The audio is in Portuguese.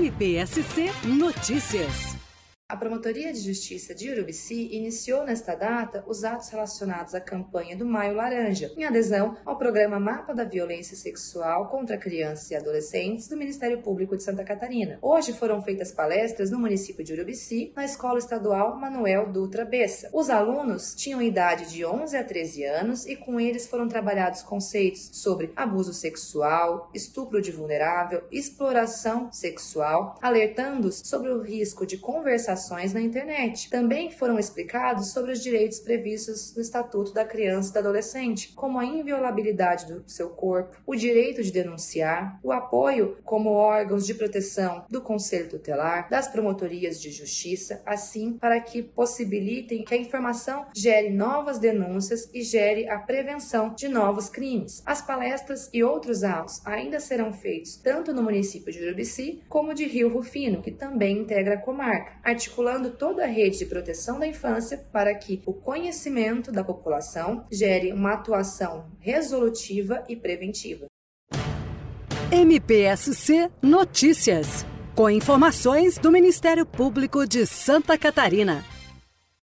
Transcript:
MPSC Notícias. A Promotoria de Justiça de Urubici iniciou nesta data os atos relacionados à campanha do Maio Laranja, em adesão ao programa Mapa da Violência Sexual contra Crianças e Adolescentes do Ministério Público de Santa Catarina. Hoje foram feitas palestras no município de Urubici, na Escola Estadual Manuel Dutra Bessa. Os alunos tinham idade de 11 a 13 anos e com eles foram trabalhados conceitos sobre abuso sexual, estupro de vulnerável, exploração sexual, alertando sobre o risco de conversação na internet. Também foram explicados sobre os direitos previstos no Estatuto da Criança e do Adolescente, como a inviolabilidade do seu corpo, o direito de denunciar, o apoio como órgãos de proteção do Conselho Tutelar, das promotorias de justiça, assim para que possibilitem que a informação gere novas denúncias e gere a prevenção de novos crimes. As palestras e outros atos ainda serão feitos tanto no município de Urubici como de Rio Rufino, que também integra a comarca, articulando toda a rede de proteção da infância para que o conhecimento da população gere uma atuação resolutiva e preventiva. MPSC Notícias, com informações do Ministério Público de Santa Catarina.